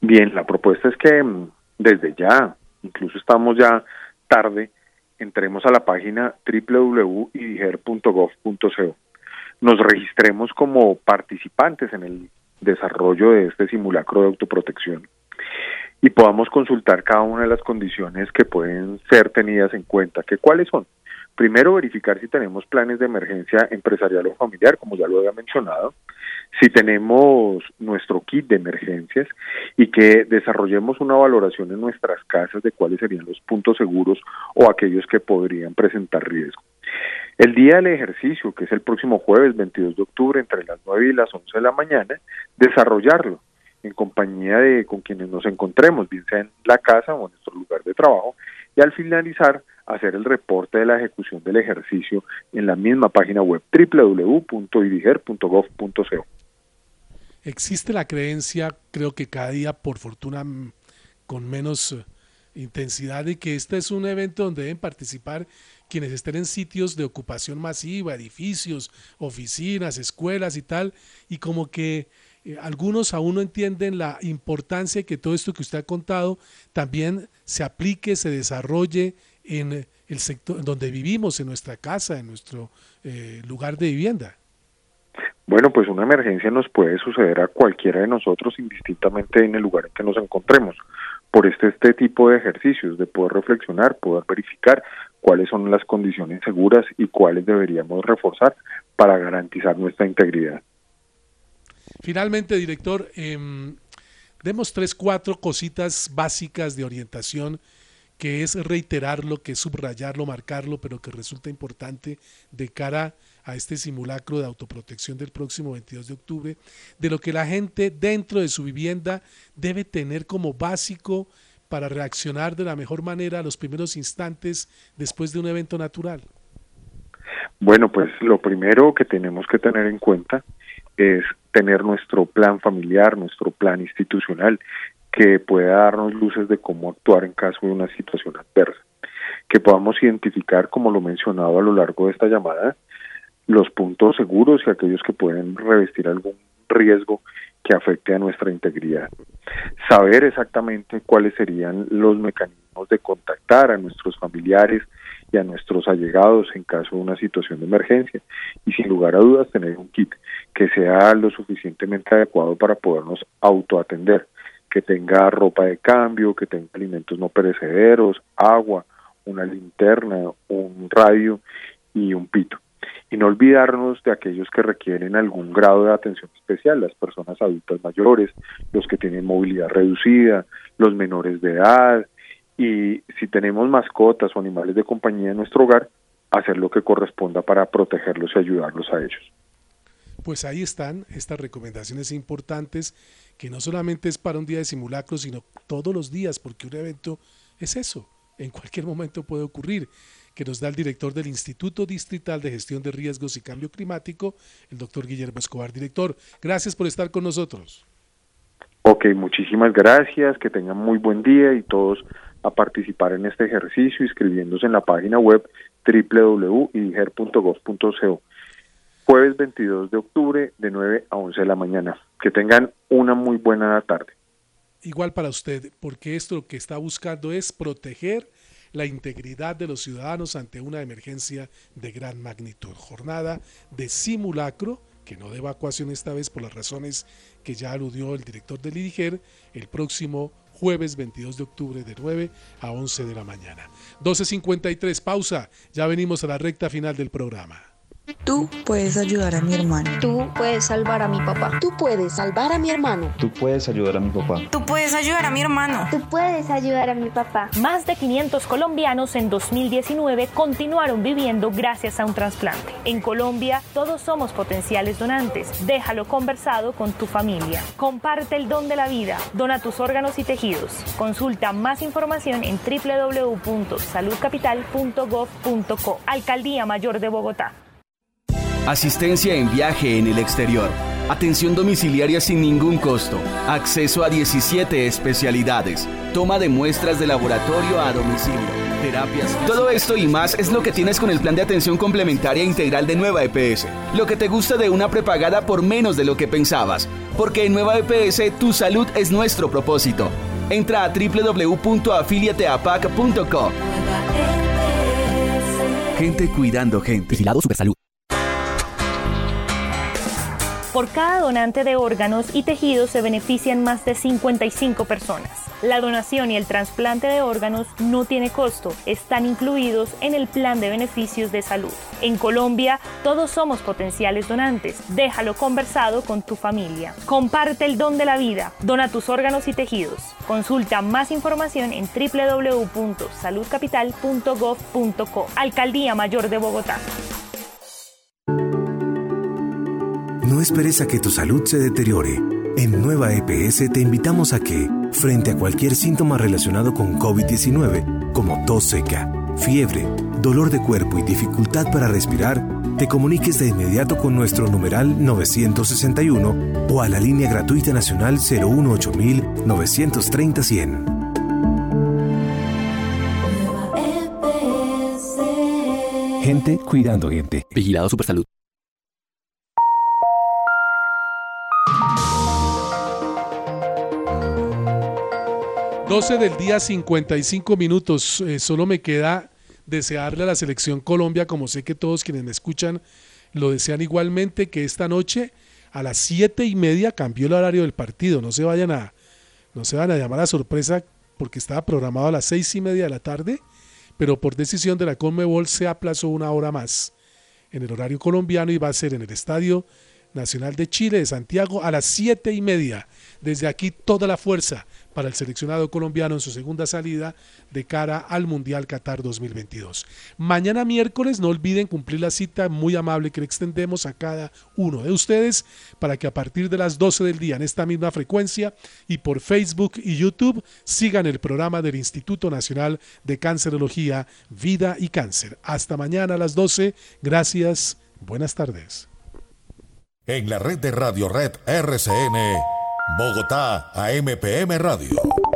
Bien, la propuesta es que mm, desde ya, incluso estamos ya tarde, entremos a la página www.idiger.gov.co. Nos registremos como participantes en el desarrollo de este simulacro de autoprotección y podamos consultar cada una de las condiciones que pueden ser tenidas en cuenta. ¿Que ¿Cuáles son? Primero, verificar si tenemos planes de emergencia empresarial o familiar, como ya lo había mencionado, si tenemos nuestro kit de emergencias y que desarrollemos una valoración en nuestras casas de cuáles serían los puntos seguros o aquellos que podrían presentar riesgo. El día del ejercicio, que es el próximo jueves 22 de octubre, entre las 9 y las 11 de la mañana, desarrollarlo en compañía de con quienes nos encontremos, bien sea en la casa o en nuestro lugar de trabajo, y al finalizar hacer el reporte de la ejecución del ejercicio en la misma página web www.idiger.gov.co. Existe la creencia, creo que cada día, por fortuna, con menos eh, intensidad, de que este es un evento donde deben participar quienes estén en sitios de ocupación masiva, edificios, oficinas, escuelas y tal, y como que eh, algunos aún no entienden la importancia que todo esto que usted ha contado también se aplique, se desarrolle en el sector donde vivimos, en nuestra casa, en nuestro eh, lugar de vivienda. Bueno, pues una emergencia nos puede suceder a cualquiera de nosotros indistintamente en el lugar en que nos encontremos. Por este, este tipo de ejercicios, de poder reflexionar, poder verificar cuáles son las condiciones seguras y cuáles deberíamos reforzar para garantizar nuestra integridad. Finalmente, director, eh, demos tres, cuatro cositas básicas de orientación que es reiterarlo, que es subrayarlo, marcarlo, pero que resulta importante de cara a este simulacro de autoprotección del próximo 22 de octubre, de lo que la gente dentro de su vivienda debe tener como básico para reaccionar de la mejor manera a los primeros instantes después de un evento natural? Bueno, pues lo primero que tenemos que tener en cuenta es tener nuestro plan familiar, nuestro plan institucional, que pueda darnos luces de cómo actuar en caso de una situación adversa, que podamos identificar, como lo mencionado a lo largo de esta llamada, los puntos seguros y aquellos que pueden revestir algún riesgo que afecte a nuestra integridad. Saber exactamente cuáles serían los mecanismos de contactar a nuestros familiares y a nuestros allegados en caso de una situación de emergencia. Y sin lugar a dudas tener un kit que sea lo suficientemente adecuado para podernos autoatender, que tenga ropa de cambio, que tenga alimentos no perecederos, agua, una linterna, un radio y un pito. Y no olvidarnos de aquellos que requieren algún grado de atención especial, las personas adultas mayores, los que tienen movilidad reducida, los menores de edad y si tenemos mascotas o animales de compañía en nuestro hogar, hacer lo que corresponda para protegerlos y ayudarlos a ellos. Pues ahí están estas recomendaciones importantes que no solamente es para un día de simulacro, sino todos los días, porque un evento es eso, en cualquier momento puede ocurrir que nos da el director del Instituto Distrital de Gestión de Riesgos y Cambio Climático, el doctor Guillermo Escobar. Director, gracias por estar con nosotros. Ok, muchísimas gracias, que tengan muy buen día y todos a participar en este ejercicio inscribiéndose en la página web www.idiger.gov.co. Jueves 22 de octubre de 9 a 11 de la mañana. Que tengan una muy buena tarde. Igual para usted, porque esto lo que está buscando es proteger la integridad de los ciudadanos ante una emergencia de gran magnitud. Jornada de simulacro, que no de evacuación esta vez por las razones que ya aludió el director del IDIGER, el próximo jueves 22 de octubre de 9 a 11 de la mañana. 12.53, pausa, ya venimos a la recta final del programa. Tú puedes ayudar a mi hermano. Tú puedes salvar a mi papá. Tú puedes salvar a mi hermano. Tú puedes ayudar a mi papá. Tú puedes ayudar a mi hermano. Tú puedes ayudar a mi papá. Más de 500 colombianos en 2019 continuaron viviendo gracias a un trasplante. En Colombia, todos somos potenciales donantes. Déjalo conversado con tu familia. Comparte el don de la vida. Dona tus órganos y tejidos. Consulta más información en www.saludcapital.gov.co. Alcaldía Mayor de Bogotá. Asistencia en viaje en el exterior. Atención domiciliaria sin ningún costo. Acceso a 17 especialidades. Toma de muestras de laboratorio a domicilio. Terapias. Todo esto y más es lo que tienes con el plan de atención complementaria integral de Nueva EPS. Lo que te gusta de una prepagada por menos de lo que pensabas. Porque en Nueva EPS tu salud es nuestro propósito. Entra a www.afiliateapac.com. Gente cuidando gente. Vigilado Supersalud. Por cada donante de órganos y tejidos se benefician más de 55 personas. La donación y el trasplante de órganos no tiene costo, están incluidos en el plan de beneficios de salud. En Colombia, todos somos potenciales donantes. Déjalo conversado con tu familia. Comparte el don de la vida. Dona tus órganos y tejidos. Consulta más información en www.saludcapital.gov.co. Alcaldía Mayor de Bogotá. Esperes a que tu salud se deteriore. En Nueva EPS te invitamos a que, frente a cualquier síntoma relacionado con COVID-19, como tos seca, fiebre, dolor de cuerpo y dificultad para respirar, te comuniques de inmediato con nuestro numeral 961 o a la línea gratuita nacional 018 930 100. Gente cuidando gente. Vigilado Supersalud. Doce del día, 55 minutos. Eh, solo me queda desearle a la selección Colombia, como sé que todos quienes me escuchan lo desean igualmente, que esta noche a las siete y media cambió el horario del partido. No se vayan a, no se van a llamar a sorpresa porque estaba programado a las seis y media de la tarde pero por decisión de la Conmebol se aplazó una hora más en el horario colombiano y va a ser en el Estadio Nacional de Chile de Santiago a las siete y media. Desde aquí toda la fuerza para el seleccionado colombiano en su segunda salida de cara al Mundial Qatar 2022. Mañana miércoles no olviden cumplir la cita muy amable que le extendemos a cada uno de ustedes para que a partir de las 12 del día en esta misma frecuencia y por Facebook y YouTube sigan el programa del Instituto Nacional de Cancerología, Vida y Cáncer. Hasta mañana a las 12. Gracias. Buenas tardes. En la red de Radio Red RCN Bogotá, AMPM Radio.